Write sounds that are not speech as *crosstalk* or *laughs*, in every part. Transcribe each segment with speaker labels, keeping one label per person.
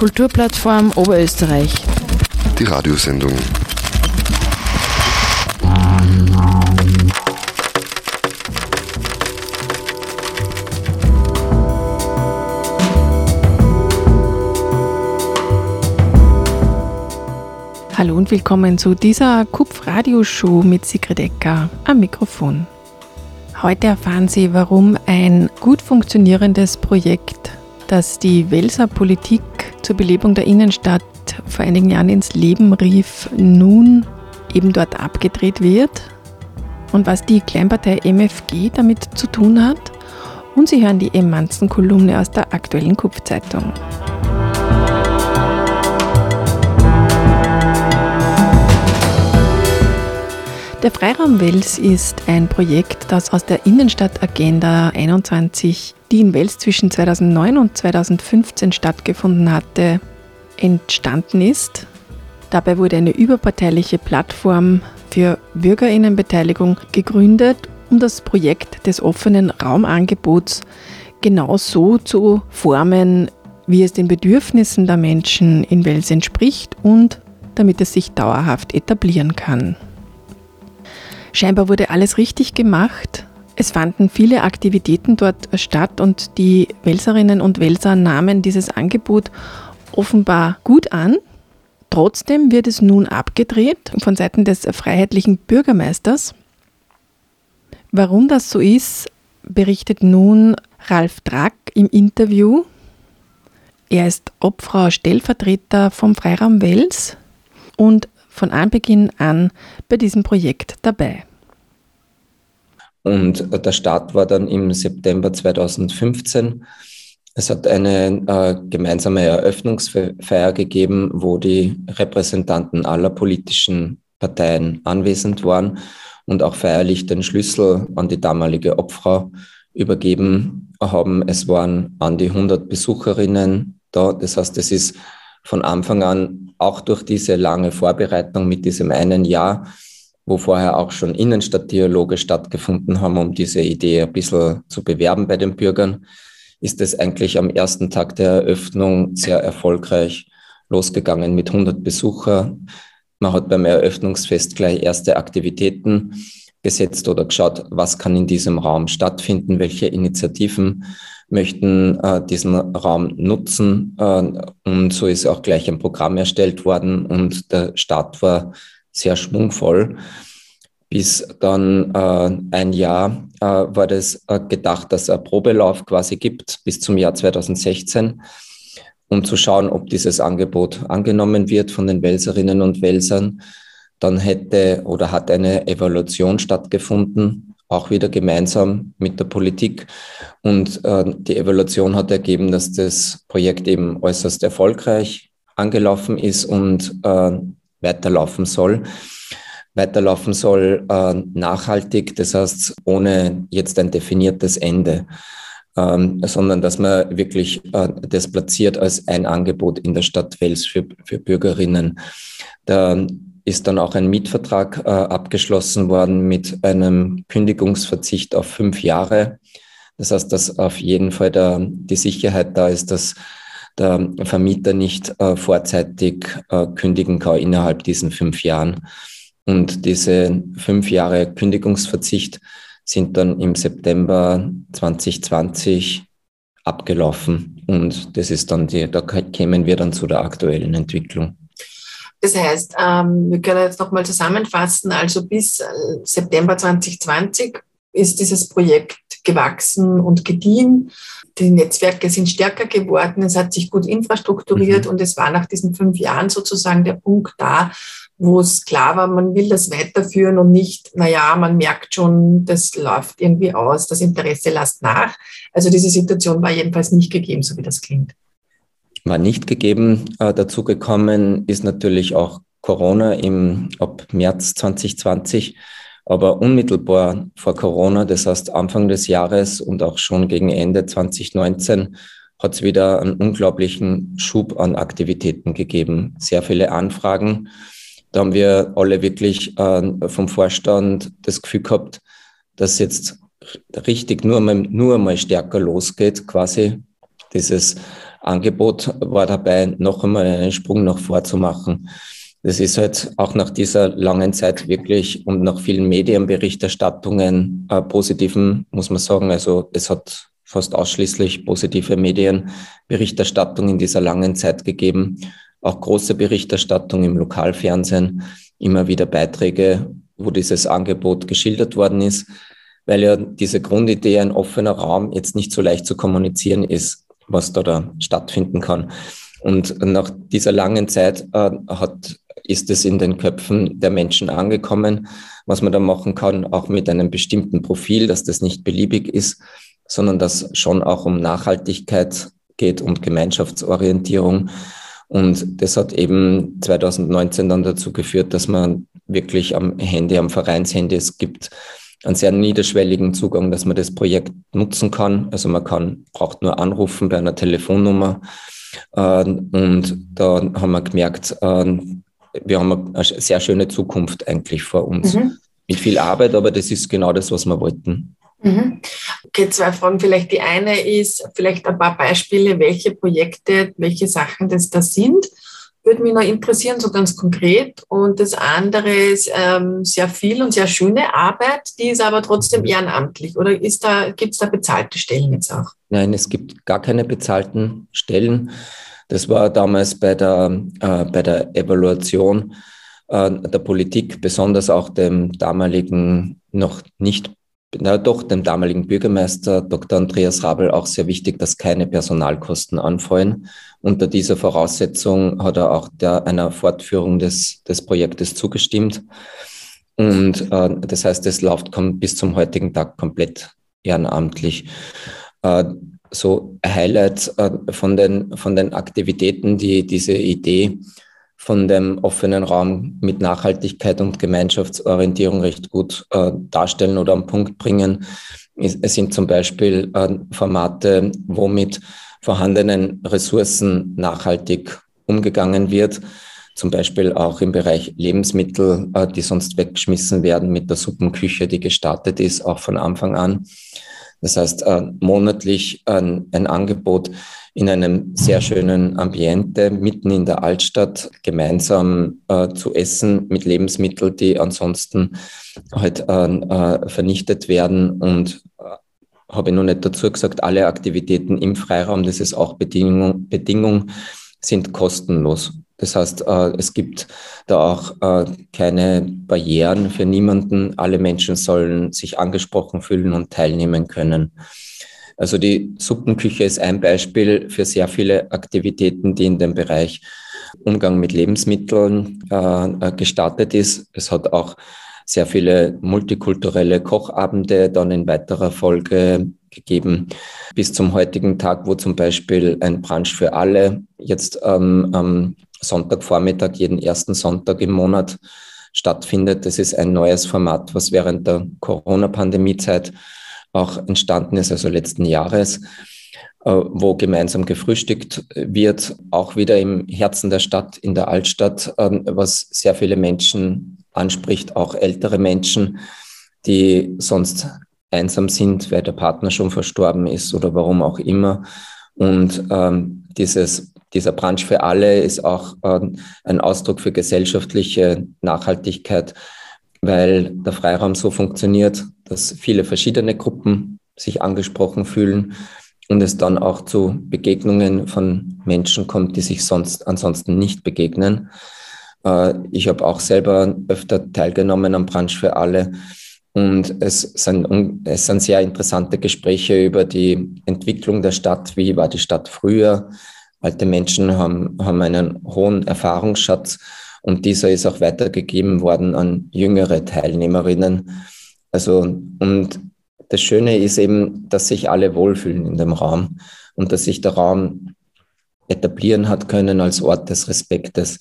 Speaker 1: Kulturplattform Oberösterreich.
Speaker 2: Die Radiosendung.
Speaker 1: Hallo und willkommen zu dieser Kupf-Radioshow mit Sigrid Ecker am Mikrofon. Heute erfahren Sie, warum ein gut funktionierendes Projekt, das die Welser Politik zur Belebung der Innenstadt vor einigen Jahren ins Leben rief, nun eben dort abgedreht wird und was die Kleinpartei MFG damit zu tun hat. Und Sie hören die Emanzen-Kolumne aus der aktuellen Kupfzeitung. Der Freiraum Wels ist ein Projekt, das aus der Innenstadtagenda 21, die in Wels zwischen 2009 und 2015 stattgefunden hatte, entstanden ist. Dabei wurde eine überparteiliche Plattform für Bürgerinnenbeteiligung gegründet, um das Projekt des offenen Raumangebots genau so zu formen, wie es den Bedürfnissen der Menschen in Wels entspricht und damit es sich dauerhaft etablieren kann. Scheinbar wurde alles richtig gemacht. Es fanden viele Aktivitäten dort statt und die Welserinnen und Welser nahmen dieses Angebot offenbar gut an. Trotzdem wird es nun abgedreht von Seiten des freiheitlichen Bürgermeisters. Warum das so ist, berichtet nun Ralf Drack im Interview. Er ist Obfrau Stellvertreter vom Freiraum Wels und von Anbeginn an bei diesem Projekt dabei.
Speaker 3: Und der Start war dann im September 2015. Es hat eine äh, gemeinsame Eröffnungsfeier gegeben, wo die Repräsentanten aller politischen Parteien anwesend waren und auch feierlich den Schlüssel an die damalige Obfrau übergeben haben. Es waren an die 100 Besucherinnen da. Das heißt, es ist von Anfang an auch durch diese lange Vorbereitung mit diesem einen Jahr, wo vorher auch schon Innenstadtdialoge stattgefunden haben, um diese Idee ein bisschen zu bewerben bei den Bürgern, ist es eigentlich am ersten Tag der Eröffnung sehr erfolgreich losgegangen mit 100 Besuchern. Man hat beim Eröffnungsfest gleich erste Aktivitäten gesetzt oder geschaut, was kann in diesem Raum stattfinden, welche Initiativen möchten äh, diesen Raum nutzen. Äh, und so ist auch gleich ein Programm erstellt worden und der Start war sehr schwungvoll. Bis dann äh, ein Jahr äh, war das äh, gedacht, dass es ein Probelauf quasi gibt bis zum Jahr 2016, um zu schauen, ob dieses Angebot angenommen wird von den Welserinnen und Welsern. Dann hätte oder hat eine Evaluation stattgefunden auch wieder gemeinsam mit der Politik. Und äh, die Evaluation hat ergeben, dass das Projekt eben äußerst erfolgreich angelaufen ist und äh, weiterlaufen soll. Weiterlaufen soll äh, nachhaltig, das heißt ohne jetzt ein definiertes Ende, ähm, sondern dass man wirklich äh, das platziert als ein Angebot in der Stadt Wels für, für Bürgerinnen. Der ist dann auch ein Mietvertrag äh, abgeschlossen worden mit einem Kündigungsverzicht auf fünf Jahre. Das heißt, dass auf jeden Fall der, die Sicherheit da ist, dass der Vermieter nicht äh, vorzeitig äh, kündigen kann innerhalb diesen fünf Jahren. Und diese fünf Jahre Kündigungsverzicht sind dann im September 2020 abgelaufen. Und das ist dann die, da kämen wir dann zu der aktuellen Entwicklung.
Speaker 4: Das heißt, ähm, wir können jetzt nochmal zusammenfassen, also bis äh, September 2020 ist dieses Projekt gewachsen und gediehen. Die Netzwerke sind stärker geworden, es hat sich gut infrastrukturiert mhm. und es war nach diesen fünf Jahren sozusagen der Punkt da, wo es klar war, man will das weiterführen und nicht, naja, man merkt schon, das läuft irgendwie aus, das Interesse lässt nach. Also diese Situation war jedenfalls nicht gegeben, so wie das klingt
Speaker 3: war nicht gegeben. Äh, dazu gekommen ist natürlich auch Corona im, ab März 2020. Aber unmittelbar vor Corona, das heißt Anfang des Jahres und auch schon gegen Ende 2019, hat es wieder einen unglaublichen Schub an Aktivitäten gegeben. Sehr viele Anfragen. Da haben wir alle wirklich äh, vom Vorstand das Gefühl gehabt, dass jetzt richtig nur mal, nur mal stärker losgeht, quasi dieses Angebot war dabei, noch einmal einen Sprung nach vorzumachen. Das ist halt auch nach dieser langen Zeit wirklich und nach vielen Medienberichterstattungen äh, positiven, muss man sagen. Also es hat fast ausschließlich positive Medienberichterstattung in dieser langen Zeit gegeben. Auch große Berichterstattung im Lokalfernsehen, immer wieder Beiträge, wo dieses Angebot geschildert worden ist, weil ja diese Grundidee, ein offener Raum, jetzt nicht so leicht zu kommunizieren ist, was da, da stattfinden kann. Und nach dieser langen Zeit äh, hat ist es in den Köpfen der Menschen angekommen, was man da machen kann, auch mit einem bestimmten Profil, dass das nicht beliebig ist, sondern dass schon auch um Nachhaltigkeit geht und Gemeinschaftsorientierung. Und das hat eben 2019 dann dazu geführt, dass man wirklich am Handy, am Vereinshandy, es gibt einen sehr niederschwelligen Zugang, dass man das Projekt nutzen kann. Also man kann, braucht nur anrufen bei einer Telefonnummer. Äh, und da haben wir gemerkt, äh, wir haben eine sehr schöne Zukunft eigentlich vor uns. Mhm. Mit viel Arbeit, aber das ist genau das, was wir wollten.
Speaker 4: Mhm. Okay, zwei Fragen. Vielleicht die eine ist, vielleicht ein paar Beispiele, welche Projekte, welche Sachen das da sind. Würde mich noch interessieren, so ganz konkret. Und das andere ist ähm, sehr viel und sehr schöne Arbeit, die ist aber trotzdem ehrenamtlich. Oder da, gibt es da bezahlte Stellen jetzt auch?
Speaker 3: Nein, es gibt gar keine bezahlten Stellen. Das war damals bei der, äh, bei der Evaluation äh, der Politik, besonders auch dem damaligen noch nicht, na doch, dem damaligen Bürgermeister Dr. Andreas Rabel auch sehr wichtig, dass keine Personalkosten anfallen. Unter dieser Voraussetzung hat er auch der, einer Fortführung des, des Projektes zugestimmt. Und äh, das heißt, es läuft bis zum heutigen Tag komplett ehrenamtlich. Äh, so Highlights äh, von, den, von den Aktivitäten, die diese Idee von dem offenen Raum mit Nachhaltigkeit und Gemeinschaftsorientierung recht gut äh, darstellen oder am Punkt bringen. Es sind zum Beispiel äh, Formate, wo mit vorhandenen Ressourcen nachhaltig umgegangen wird. Zum Beispiel auch im Bereich Lebensmittel, äh, die sonst weggeschmissen werden mit der Suppenküche, die gestartet ist, auch von Anfang an. Das heißt, äh, monatlich ein, ein Angebot in einem sehr schönen Ambiente mitten in der Altstadt gemeinsam äh, zu essen mit Lebensmitteln, die ansonsten halt äh, äh, vernichtet werden und äh, habe ich noch nicht dazu gesagt, alle Aktivitäten im Freiraum, das ist auch Bedingung, Bedingung sind kostenlos. Das heißt, äh, es gibt da auch keine Barrieren für niemanden. Alle Menschen sollen sich angesprochen fühlen und teilnehmen können. Also die Suppenküche ist ein Beispiel für sehr viele Aktivitäten, die in dem Bereich Umgang mit Lebensmitteln äh, gestartet ist. Es hat auch sehr viele multikulturelle Kochabende dann in weiterer Folge gegeben, bis zum heutigen Tag, wo zum Beispiel ein Brunch für alle jetzt ähm, am Sonntagvormittag, jeden ersten Sonntag im Monat stattfindet. Das ist ein neues Format, was während der Corona-Pandemie-Zeit auch entstanden ist, also letzten Jahres, äh, wo gemeinsam gefrühstückt wird, auch wieder im Herzen der Stadt, in der Altstadt, ähm, was sehr viele Menschen anspricht, auch ältere Menschen, die sonst einsam sind, weil der Partner schon verstorben ist oder warum auch immer. Und ähm, dieses dieser Branch für alle ist auch äh, ein Ausdruck für gesellschaftliche Nachhaltigkeit, weil der Freiraum so funktioniert, dass viele verschiedene Gruppen sich angesprochen fühlen und es dann auch zu Begegnungen von Menschen kommt, die sich sonst ansonsten nicht begegnen. Äh, ich habe auch selber öfter teilgenommen am Branch für alle. Und es sind, es sind sehr interessante Gespräche über die Entwicklung der Stadt. Wie war die Stadt früher? Alte Menschen haben, haben einen hohen Erfahrungsschatz und dieser ist auch weitergegeben worden an jüngere Teilnehmerinnen. Also, und das Schöne ist eben, dass sich alle wohlfühlen in dem Raum und dass sich der Raum etablieren hat können als Ort des Respektes.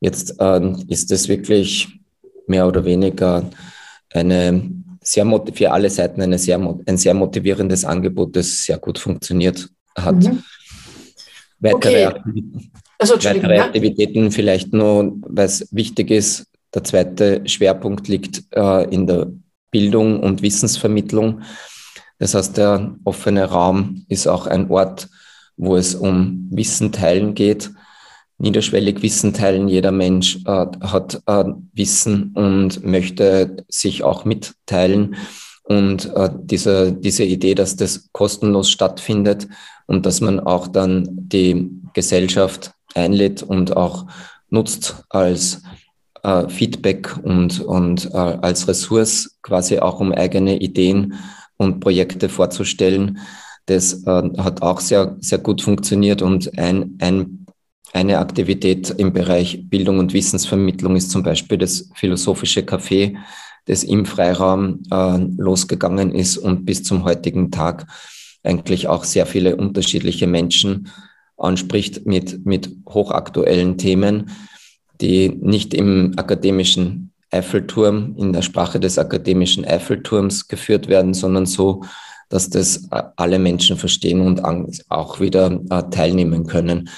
Speaker 3: Jetzt äh, ist es wirklich mehr oder weniger eine sehr für alle Seiten eine sehr, ein sehr motivierendes Angebot, das sehr gut funktioniert hat. Mhm. Weitere, okay. Also, weitere Aktivitäten vielleicht nur, weil es wichtig ist. Der zweite Schwerpunkt liegt äh, in der Bildung und Wissensvermittlung. Das heißt, der offene Raum ist auch ein Ort, wo es um Wissen teilen geht. Niederschwellig Wissen teilen. Jeder Mensch äh, hat äh, Wissen und möchte sich auch mitteilen. Und äh, diese, diese Idee, dass das kostenlos stattfindet und dass man auch dann die Gesellschaft einlädt und auch nutzt als äh, Feedback und, und äh, als Ressource quasi auch um eigene Ideen und Projekte vorzustellen. Das äh, hat auch sehr, sehr gut funktioniert und ein, ein, eine Aktivität im Bereich Bildung und Wissensvermittlung ist zum Beispiel das philosophische Café, das im Freiraum äh, losgegangen ist und bis zum heutigen Tag eigentlich auch sehr viele unterschiedliche Menschen anspricht mit, mit hochaktuellen Themen die nicht im akademischen Eiffelturm, in der Sprache des akademischen Eiffelturms geführt werden, sondern so, dass das alle Menschen verstehen und auch wieder äh, teilnehmen können.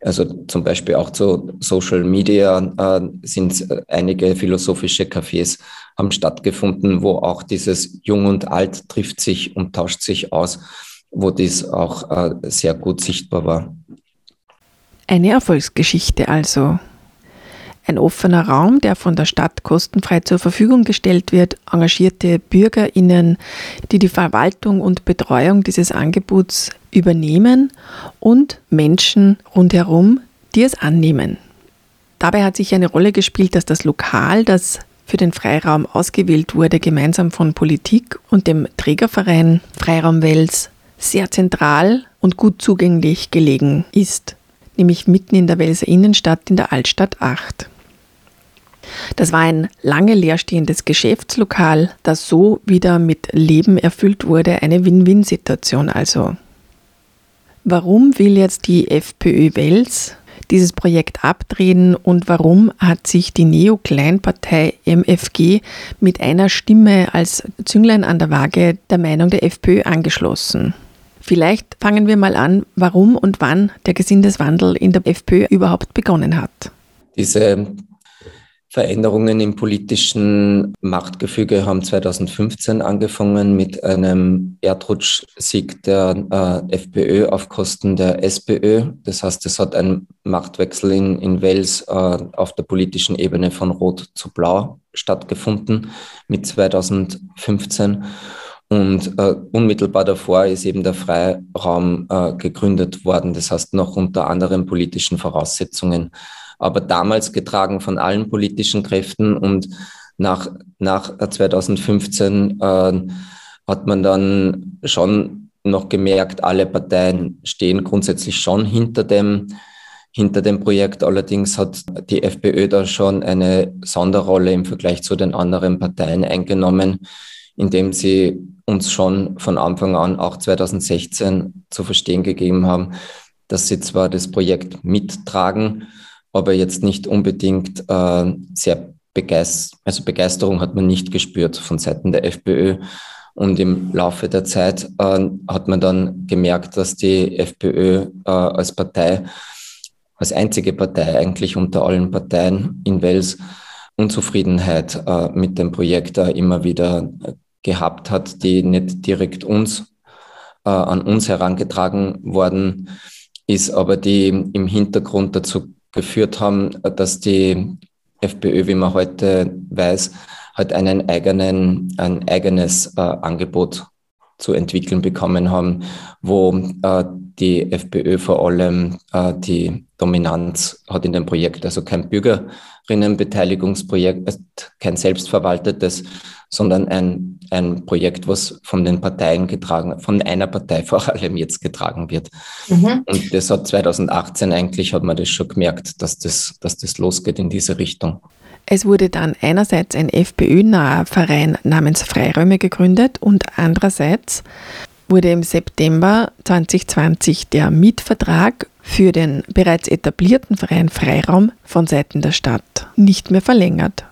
Speaker 3: Also zum Beispiel auch zu Social Media äh, sind einige philosophische Cafés haben stattgefunden, wo auch dieses Jung und Alt trifft sich und tauscht sich aus, wo dies auch äh, sehr gut sichtbar war.
Speaker 1: Eine Erfolgsgeschichte also. Ein offener Raum, der von der Stadt kostenfrei zur Verfügung gestellt wird, engagierte BürgerInnen, die die Verwaltung und Betreuung dieses Angebots übernehmen und Menschen rundherum, die es annehmen. Dabei hat sich eine Rolle gespielt, dass das Lokal, das für den Freiraum ausgewählt wurde, gemeinsam von Politik und dem Trägerverein Freiraum Wels sehr zentral und gut zugänglich gelegen ist, nämlich mitten in der Welser Innenstadt in der Altstadt 8. Das war ein lange leerstehendes Geschäftslokal, das so wieder mit Leben erfüllt wurde, eine Win-Win-Situation also. Warum will jetzt die FPÖ Wels dieses Projekt abdrehen und warum hat sich die Neo-Kleinpartei MFG mit einer Stimme als Zünglein an der Waage der Meinung der FPÖ angeschlossen? Vielleicht fangen wir mal an, warum und wann der Gesindeswandel in der FPÖ überhaupt begonnen hat.
Speaker 3: Diese Veränderungen im politischen Machtgefüge haben 2015 angefangen mit einem Erdrutschsieg der äh, FPÖ auf Kosten der SPÖ. Das heißt, es hat ein Machtwechsel in, in Wales äh, auf der politischen Ebene von Rot zu Blau stattgefunden mit 2015. Und äh, unmittelbar davor ist eben der Freiraum äh, gegründet worden. Das heißt, noch unter anderen politischen Voraussetzungen aber damals getragen von allen politischen Kräften und nach, nach 2015 äh, hat man dann schon noch gemerkt, alle Parteien stehen grundsätzlich schon hinter dem, hinter dem Projekt. Allerdings hat die FPÖ da schon eine Sonderrolle im Vergleich zu den anderen Parteien eingenommen, indem sie uns schon von Anfang an, auch 2016, zu verstehen gegeben haben, dass sie zwar das Projekt mittragen, aber jetzt nicht unbedingt äh, sehr begeistert, also Begeisterung hat man nicht gespürt von Seiten der FPÖ. Und im Laufe der Zeit äh, hat man dann gemerkt, dass die FPÖ äh, als Partei, als einzige Partei eigentlich unter allen Parteien in Wels Unzufriedenheit äh, mit dem Projekt immer wieder gehabt hat, die nicht direkt uns äh, an uns herangetragen worden ist, aber die im Hintergrund dazu geführt haben, dass die FPÖ, wie man heute weiß, halt einen eigenen, ein eigenes äh, Angebot zu entwickeln bekommen haben, wo äh, die FPÖ vor allem äh, die Dominanz hat in dem Projekt, also kein Bürgerinnenbeteiligungsprojekt, kein selbstverwaltetes, sondern ein, ein Projekt, was von den Parteien getragen, von einer Partei *laughs* vor allem jetzt getragen wird. Mhm. Und das hat 2018 eigentlich, hat man das schon gemerkt, dass das, dass das losgeht in diese Richtung.
Speaker 1: Es wurde dann einerseits ein FPÖ-naher Verein namens Freiräume gegründet und andererseits wurde im September 2020 der Mietvertrag für den bereits etablierten Verein Freiraum von Seiten der Stadt nicht mehr verlängert.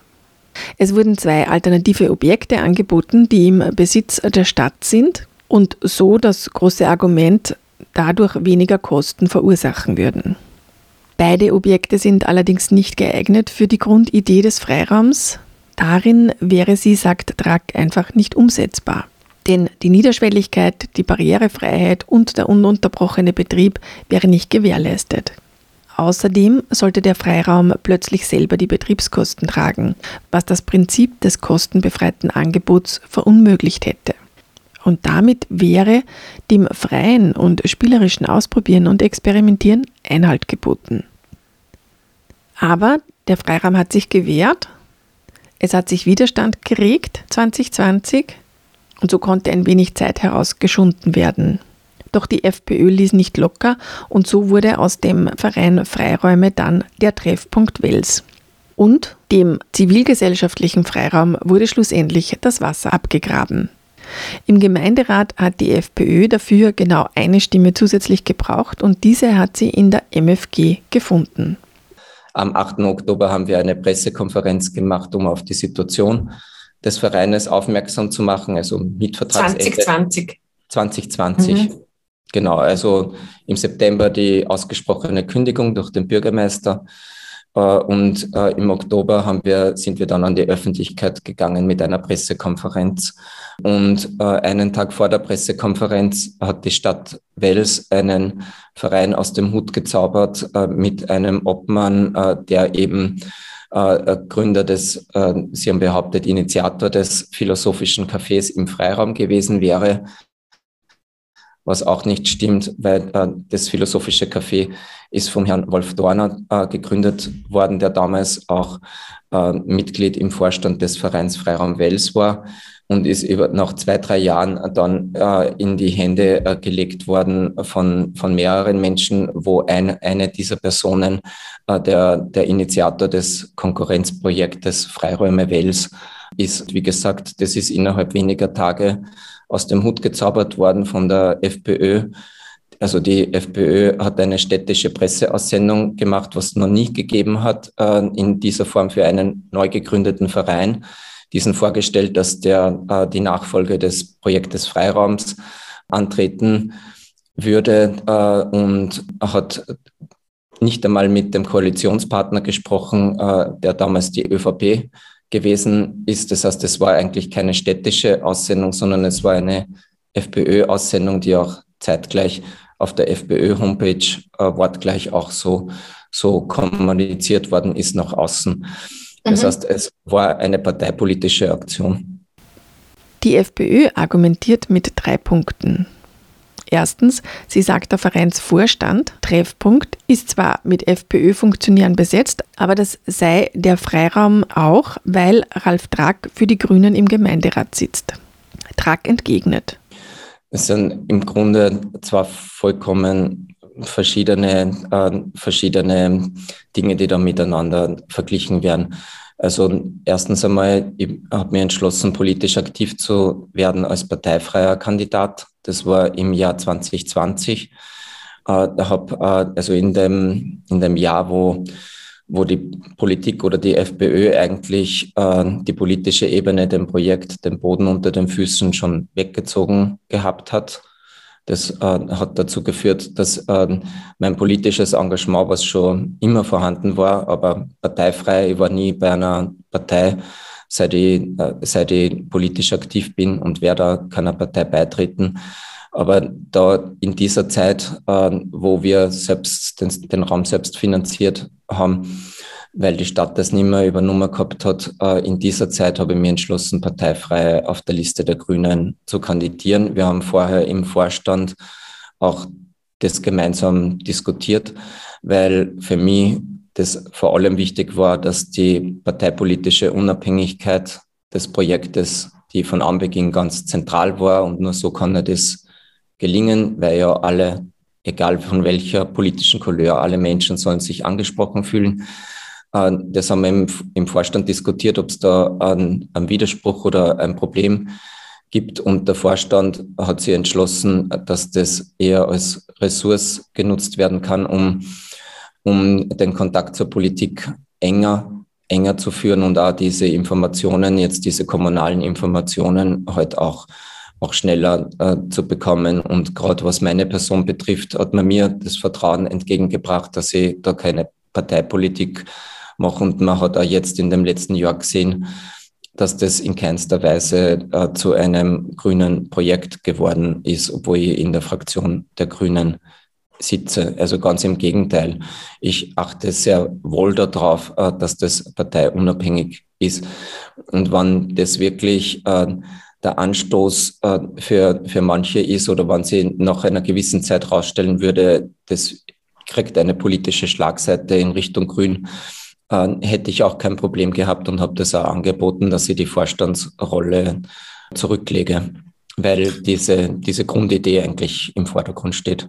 Speaker 1: Es wurden zwei alternative Objekte angeboten, die im Besitz der Stadt sind und so das große Argument dadurch weniger Kosten verursachen würden. Beide Objekte sind allerdings nicht geeignet für die Grundidee des Freiraums. Darin wäre sie, sagt Drack, einfach nicht umsetzbar. Denn die Niederschwelligkeit, die Barrierefreiheit und der ununterbrochene Betrieb wäre nicht gewährleistet. Außerdem sollte der Freiraum plötzlich selber die Betriebskosten tragen, was das Prinzip des kostenbefreiten Angebots verunmöglicht hätte. Und damit wäre dem freien und spielerischen Ausprobieren und Experimentieren Einhalt geboten. Aber der Freiraum hat sich gewehrt, es hat sich Widerstand geregt 2020 und so konnte ein wenig Zeit herausgeschunden werden. Doch die FPÖ ließ nicht locker und so wurde aus dem Verein Freiräume dann der Treffpunkt Wels. Und dem zivilgesellschaftlichen Freiraum wurde schlussendlich das Wasser abgegraben. Im Gemeinderat hat die FPÖ dafür genau eine Stimme zusätzlich gebraucht und diese hat sie in der MFG gefunden.
Speaker 3: Am 8. Oktober haben wir eine Pressekonferenz gemacht, um auf die Situation des Vereines aufmerksam zu machen, also Mietvertragsende.
Speaker 4: 2020.
Speaker 3: 2020. Mhm. Genau, also im September die ausgesprochene Kündigung durch den Bürgermeister. Äh, und äh, im Oktober haben wir, sind wir dann an die Öffentlichkeit gegangen mit einer Pressekonferenz. Und äh, einen Tag vor der Pressekonferenz hat die Stadt Wels einen Verein aus dem Hut gezaubert mit einem Obmann, der eben Gründer des, Sie haben behauptet, Initiator des philosophischen Cafés im Freiraum gewesen wäre was auch nicht stimmt, weil äh, das Philosophische Café ist vom Herrn Wolf Dorner äh, gegründet worden, der damals auch äh, Mitglied im Vorstand des Vereins Freiraum Wels war und ist über, nach zwei, drei Jahren dann äh, in die Hände äh, gelegt worden von, von mehreren Menschen, wo ein, eine dieser Personen äh, der, der Initiator des Konkurrenzprojektes Freiräume Wels ist. Wie gesagt, das ist innerhalb weniger Tage aus dem Hut gezaubert worden von der FPÖ. Also die FPÖ hat eine städtische Presseaussendung gemacht, was es noch nie gegeben hat äh, in dieser Form für einen neu gegründeten Verein. Diesen vorgestellt, dass der äh, die Nachfolge des Projektes Freiraums antreten würde äh, und hat nicht einmal mit dem Koalitionspartner gesprochen, äh, der damals die ÖVP gewesen ist. Das heißt, es war eigentlich keine städtische Aussendung, sondern es war eine FPÖ-Aussendung, die auch zeitgleich auf der FPÖ-Homepage äh, wortgleich auch so, so kommuniziert worden ist nach außen. Das mhm. heißt, es war eine parteipolitische Aktion.
Speaker 1: Die FPÖ argumentiert mit drei Punkten. Erstens, sie sagt, der Vereinsvorstand, Treffpunkt, ist zwar mit FPÖ-Funktionären besetzt, aber das sei der Freiraum auch, weil Ralf Drack für die Grünen im Gemeinderat sitzt. Drack entgegnet.
Speaker 3: Es sind im Grunde zwar vollkommen verschiedene, äh, verschiedene Dinge, die da miteinander verglichen werden. Also erstens einmal, ich habe mir entschlossen, politisch aktiv zu werden als parteifreier Kandidat. Das war im Jahr 2020. Äh, hab, äh, also in dem, in dem Jahr, wo, wo die Politik oder die FPÖ eigentlich äh, die politische Ebene dem Projekt den Boden unter den Füßen schon weggezogen gehabt hat. Das äh, hat dazu geführt, dass äh, mein politisches Engagement, was schon immer vorhanden war, aber parteifrei, ich war nie bei einer Partei, seit ich, äh, seit ich politisch aktiv bin und werde da keiner Partei beitreten. Aber da in dieser Zeit, äh, wo wir selbst den, den Raum selbst finanziert haben, weil die Stadt das nicht mehr übernommen gehabt hat. Äh, in dieser Zeit habe ich mir entschlossen, parteifrei auf der Liste der Grünen zu kandidieren. Wir haben vorher im Vorstand auch das gemeinsam diskutiert, weil für mich das vor allem wichtig war, dass die parteipolitische Unabhängigkeit des Projektes, die von Anbeginn ganz zentral war und nur so kann das gelingen, weil ja alle, egal von welcher politischen Couleur, alle Menschen sollen sich angesprochen fühlen. Äh, das haben wir im, Vorstand diskutiert, ob es da einen, einen Widerspruch oder ein Problem gibt. Und der Vorstand hat sich entschlossen, dass das eher als Ressource genutzt werden kann, um, um den Kontakt zur Politik enger, enger zu führen und auch diese Informationen, jetzt diese kommunalen Informationen halt auch, auch schneller äh, zu bekommen. Und gerade was meine Person betrifft, hat man mir das Vertrauen entgegengebracht, dass ich da keine Parteipolitik mache. Und man hat auch jetzt in dem letzten Jahr gesehen, dass das in keinster Weise äh, zu einem grünen Projekt geworden ist, obwohl ich in der Fraktion der Grünen sitze. Also ganz im Gegenteil. Ich achte sehr wohl darauf, äh, dass das parteiunabhängig ist. Und wenn das wirklich äh, der Anstoß äh, für, für manche ist oder wenn sie nach einer gewissen Zeit rausstellen würde, das kriegt eine politische Schlagseite in Richtung Grün, hätte ich auch kein Problem gehabt und habe das auch angeboten, dass ich die Vorstandsrolle zurücklege, weil diese, diese Grundidee eigentlich im Vordergrund steht.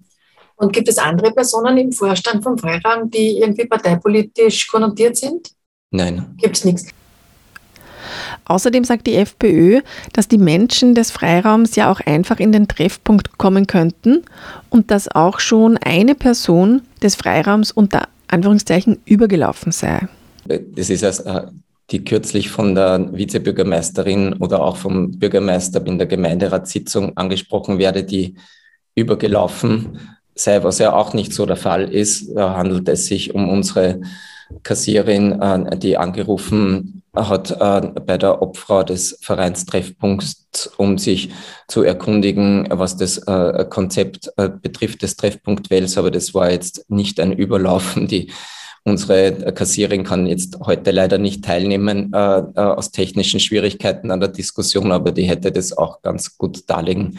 Speaker 4: Und gibt es andere Personen im Vorstand vom Freiraum, die irgendwie parteipolitisch konnotiert sind?
Speaker 3: Nein.
Speaker 4: Gibt es nichts.
Speaker 1: Außerdem sagt die FPÖ, dass die Menschen des Freiraums ja auch einfach in den Treffpunkt kommen könnten und dass auch schon eine Person des Freiraums unter Anführungszeichen übergelaufen sei.
Speaker 3: Das ist also die kürzlich von der Vizebürgermeisterin oder auch vom Bürgermeister in der Gemeinderatssitzung angesprochen werde, die übergelaufen sei, was ja auch nicht so der Fall ist. Handelt es sich um unsere Kassierin, äh, die angerufen hat äh, bei der Obfrau des Vereinstreffpunkts, um sich zu erkundigen, was das äh, Konzept betrifft des Treffpunkt Wels. Aber das war jetzt nicht ein Überlaufen. Die Unsere Kassierin kann jetzt heute leider nicht teilnehmen aus technischen Schwierigkeiten an der Diskussion, aber die hätte das auch ganz gut darlegen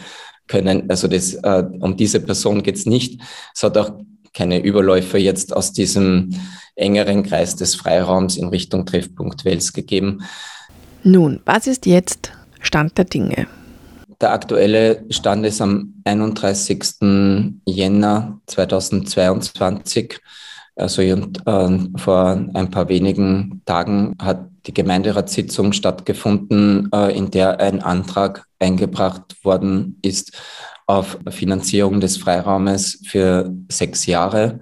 Speaker 3: können. Also das, äh, um diese Person geht es nicht. Es hat auch keine Überläufe jetzt aus diesem engeren Kreis des Freiraums in Richtung Treffpunkt Wels gegeben.
Speaker 1: Nun, was ist jetzt Stand der Dinge?
Speaker 3: Der aktuelle Stand ist am 31. Jänner 2022. Also und, äh, vor ein paar wenigen Tagen hat die Gemeinderatssitzung stattgefunden, äh, in der ein Antrag eingebracht worden ist auf Finanzierung des Freiraumes für sechs Jahre.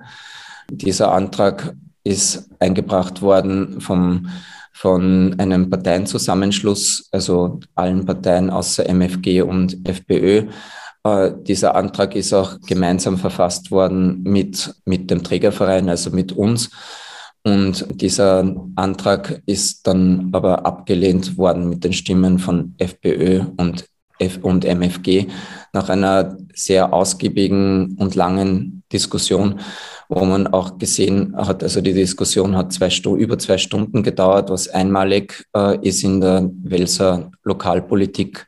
Speaker 3: Dieser Antrag ist eingebracht worden vom, von einem Parteienzusammenschluss, also allen Parteien außer MFG und FPÖ. Äh, dieser Antrag ist auch gemeinsam verfasst worden mit, mit dem Trägerverein, also mit uns. Und dieser Antrag ist dann aber abgelehnt worden mit den Stimmen von FPÖ und, F und MFG nach einer sehr ausgiebigen und langen Diskussion, wo man auch gesehen hat, also die Diskussion hat zwei über zwei Stunden gedauert, was einmalig äh, ist in der Welser Lokalpolitik.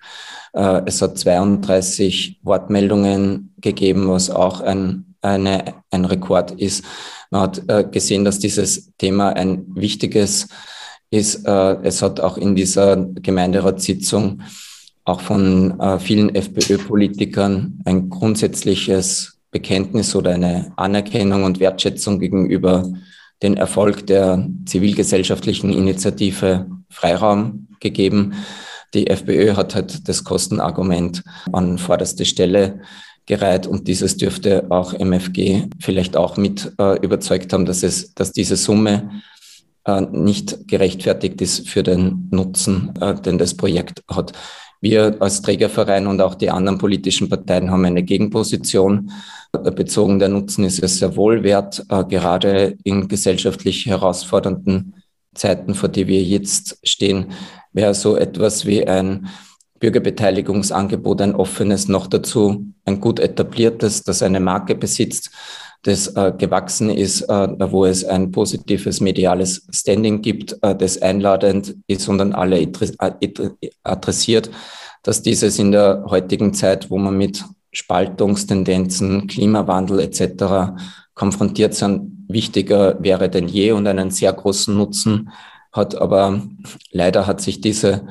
Speaker 3: Äh, es hat 32 Wortmeldungen gegeben, was auch ein, eine, ein Rekord ist. Man hat äh, gesehen, dass dieses Thema ein wichtiges ist. Äh, es hat auch in dieser Gemeinderatssitzung auch von äh, vielen FPÖ-Politikern ein grundsätzliches Bekenntnis oder eine Anerkennung und Wertschätzung gegenüber den Erfolg der zivilgesellschaftlichen Initiative Freiraum gegeben. Die FPÖ hat halt das Kostenargument an vorderste Stelle gereiht und dieses dürfte auch MFG vielleicht auch mit äh, überzeugt haben, dass es, dass diese Summe äh, nicht gerechtfertigt ist für den Nutzen, äh, den das Projekt hat. Wir als Trägerverein und auch die anderen politischen Parteien haben eine Gegenposition. Bezogen der Nutzen ist es sehr wohl wert, äh, gerade in gesellschaftlich herausfordernden Zeiten, vor die wir jetzt stehen, wäre so etwas wie ein Bürgerbeteiligungsangebot, ein offenes, noch dazu ein gut etabliertes, das eine Marke besitzt, das äh, gewachsen ist, äh, wo es ein positives mediales Standing gibt, äh, das einladend ist und an alle äh, adressiert, dass dieses in der heutigen Zeit, wo man mit Spaltungstendenzen, Klimawandel etc. konfrontiert sind, wichtiger wäre denn je und einen sehr großen Nutzen hat. Aber leider hat sich diese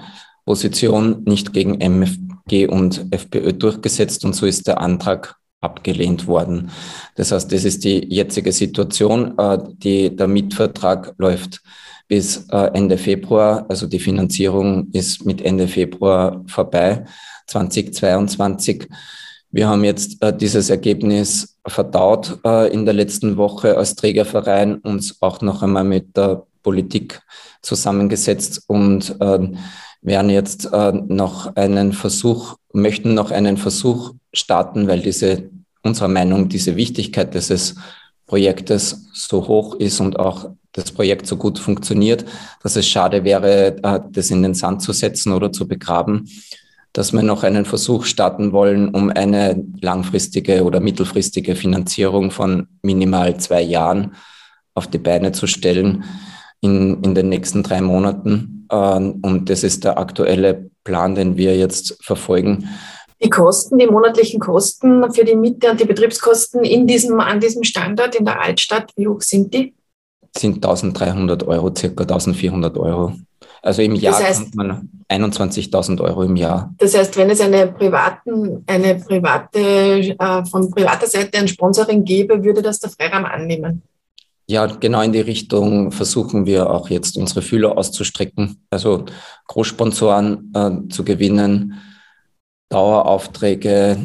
Speaker 3: Position nicht gegen MFG und FPÖ durchgesetzt und so ist der Antrag abgelehnt worden. Das heißt, das ist die jetzige Situation. Äh, die, der Mietvertrag läuft bis äh, Ende Februar, also die Finanzierung ist mit Ende Februar vorbei, 2022. Wir haben jetzt äh, dieses Ergebnis verdaut in der letzten Woche als Trägerverein, uns auch noch einmal mit der Politik zusammengesetzt und ähm, werden jetzt äh, noch einen Versuch, möchten noch einen Versuch starten, weil diese, unserer Meinung, diese Wichtigkeit dieses Projektes so hoch ist und auch das Projekt so gut funktioniert, dass es schade wäre, äh, das in den Sand zu setzen oder zu begraben, dass wir noch einen Versuch starten wollen, um eine langfristige oder mittelfristige Finanzierung von minimal zwei Jahren auf die Beine zu stellen in, in den nächsten drei Monaten. Ähm, und das ist der aktuelle Plan, den wir jetzt verfolgen.
Speaker 4: Die Kosten, die monatlichen Kosten für die Miete und die Betriebskosten in diesem, an diesem Standort in der Altstadt, wie hoch sind die?
Speaker 3: Sind 1300 Euro, circa 1400 Euro. Also im Jahr das heißt, kommt man 21.000 Euro im Jahr.
Speaker 4: Das heißt, wenn es eine, privaten, eine private, äh, von privater Seite ein Sponsoring gäbe, würde das der Freiraum annehmen?
Speaker 3: Ja, genau in die Richtung versuchen wir auch jetzt unsere Fühler auszustrecken, also Großsponsoren äh, zu gewinnen, Daueraufträge,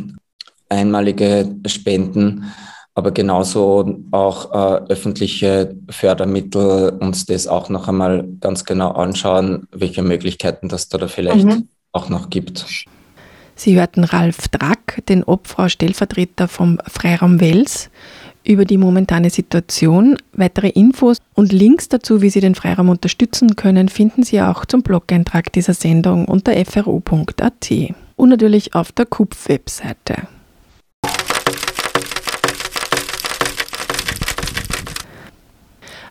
Speaker 3: einmalige Spenden, aber genauso auch äh, öffentliche Fördermittel, uns das auch noch einmal ganz genau anschauen, welche Möglichkeiten das da, da vielleicht mhm. auch noch gibt.
Speaker 1: Sie hörten Ralf Drack, den Obfrau-Stellvertreter vom Freiraum Wels über die momentane Situation. Weitere Infos und Links dazu, wie Sie den Freiraum unterstützen können, finden Sie auch zum Blog-Eintrag dieser Sendung unter fro.at und natürlich auf der KUPF-Webseite.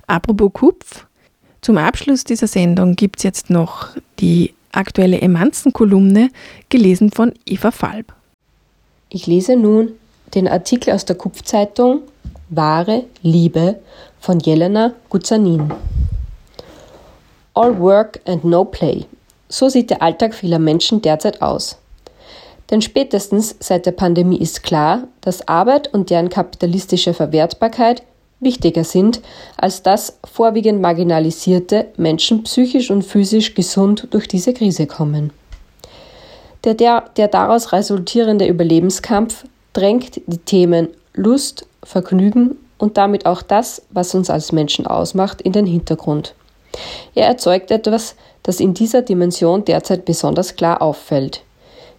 Speaker 1: Apropos KUPF, zum Abschluss dieser Sendung gibt es jetzt noch die aktuelle Emanzen-Kolumne, gelesen von Eva Falb.
Speaker 5: Ich lese nun den Artikel aus der Kupfzeitung Wahre Liebe von Jelena Guzanin. All work and no play. So sieht der Alltag vieler Menschen derzeit aus. Denn spätestens seit der Pandemie ist klar, dass Arbeit und deren kapitalistische Verwertbarkeit wichtiger sind, als dass vorwiegend marginalisierte Menschen psychisch und physisch gesund durch diese Krise kommen. Der, der, der daraus resultierende Überlebenskampf drängt die Themen Lust, Vergnügen und damit auch das, was uns als Menschen ausmacht, in den Hintergrund. Er erzeugt etwas, das in dieser Dimension derzeit besonders klar auffällt.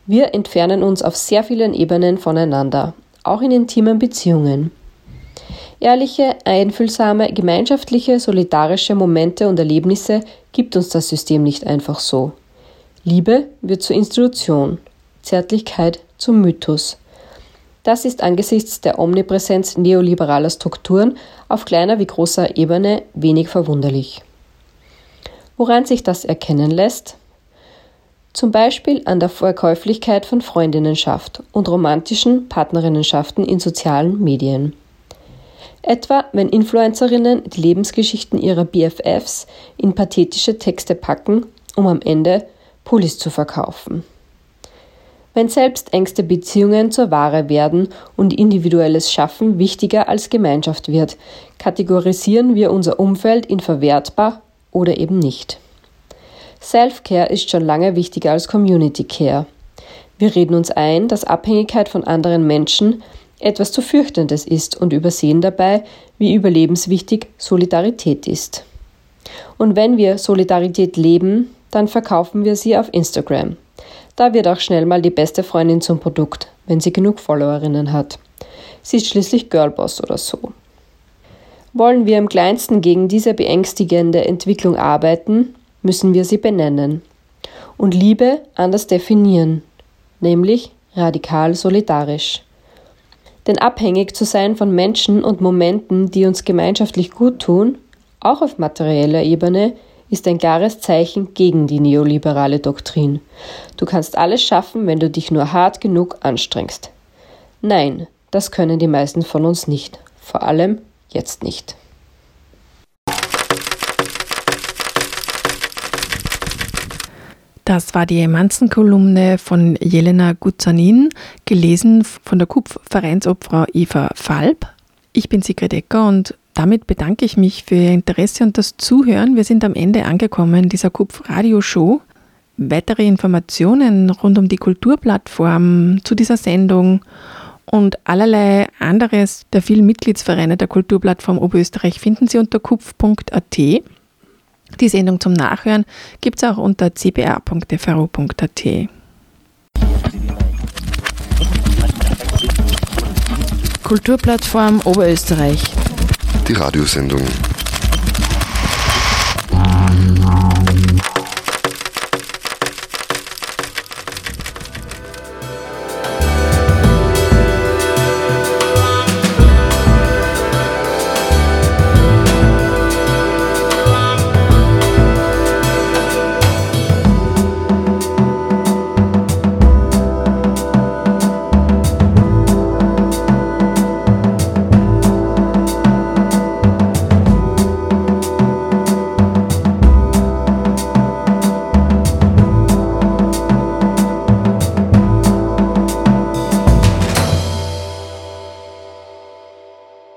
Speaker 5: Wir entfernen uns auf sehr vielen Ebenen voneinander, auch in intimen Beziehungen. Ehrliche, einfühlsame, gemeinschaftliche, solidarische Momente und Erlebnisse gibt uns das System nicht einfach so. Liebe wird zur Institution, Zärtlichkeit zum Mythos. Das ist angesichts der Omnipräsenz neoliberaler Strukturen auf kleiner wie großer Ebene wenig verwunderlich. Woran sich das erkennen lässt? Zum Beispiel an der Verkäuflichkeit von Freundinnenschaft und romantischen Partnerinnenschaften in sozialen Medien. Etwa wenn Influencerinnen die Lebensgeschichten ihrer BFFs in pathetische Texte packen, um am Ende Pullis zu verkaufen. Wenn selbst engste Beziehungen zur Ware werden und individuelles Schaffen wichtiger als Gemeinschaft wird, kategorisieren wir unser Umfeld in verwertbar oder eben nicht. Self-Care ist schon lange wichtiger als Community Care. Wir reden uns ein, dass Abhängigkeit von anderen Menschen etwas zu fürchtendes ist und übersehen dabei, wie überlebenswichtig Solidarität ist. Und wenn wir Solidarität leben, dann verkaufen wir sie auf Instagram. Da wird auch schnell mal die beste Freundin zum Produkt, wenn sie genug Followerinnen hat. Sie ist schließlich Girlboss oder so. Wollen wir im kleinsten gegen diese beängstigende Entwicklung arbeiten, müssen wir sie benennen und Liebe anders definieren, nämlich radikal solidarisch. Denn abhängig zu sein von Menschen und Momenten, die uns gemeinschaftlich gut tun, auch auf materieller Ebene, ist ein klares Zeichen gegen die neoliberale Doktrin. Du kannst alles schaffen, wenn du dich nur hart genug anstrengst. Nein, das können die meisten von uns nicht. Vor allem jetzt nicht.
Speaker 1: Das war die Emanzen-Kolumne von Jelena Guzanin, gelesen von der KUPF-Vereinsobfrau Eva Falb. Ich bin Sigrid Ecker und damit bedanke ich mich für Ihr Interesse und das Zuhören. Wir sind am Ende angekommen dieser Kupf Radio Show. Weitere Informationen rund um die Kulturplattform zu dieser Sendung und allerlei anderes der vielen Mitgliedsvereine der Kulturplattform Oberösterreich finden Sie unter kupf.at. Die Sendung zum Nachhören gibt es auch unter cba.fro.at. Kulturplattform Oberösterreich
Speaker 2: Die Radiosendung